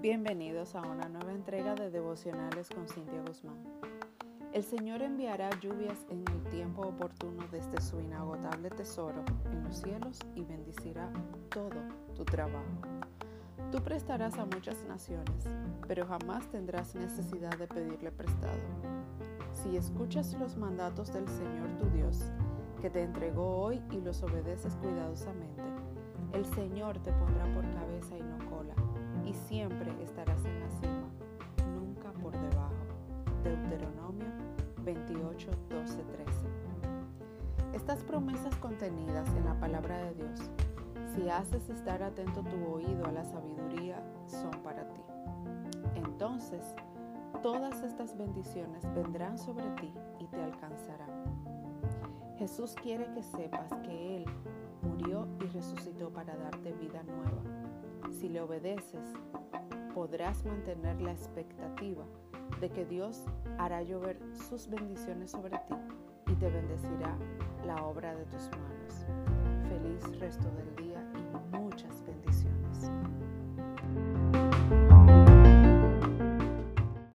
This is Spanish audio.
Bienvenidos a una nueva entrega de devocionales con Cintia Guzmán. El Señor enviará lluvias en el tiempo oportuno desde su inagotable tesoro en los cielos y bendecirá todo tu trabajo. Tú prestarás a muchas naciones, pero jamás tendrás necesidad de pedirle prestado. Si escuchas los mandatos del Señor tu Dios, que te entregó hoy y los obedeces cuidadosamente, el Señor te pondrá por cabeza Deuteronomio 28, 12, 13. Estas promesas contenidas en la palabra de Dios, si haces estar atento tu oído a la sabiduría, son para ti. Entonces, todas estas bendiciones vendrán sobre ti y te alcanzarán. Jesús quiere que sepas que Él murió y resucitó para darte vida nueva si le obedeces, podrás mantener la expectativa de que Dios hará llover sus bendiciones sobre ti y te bendecirá la obra de tus manos. Feliz resto del día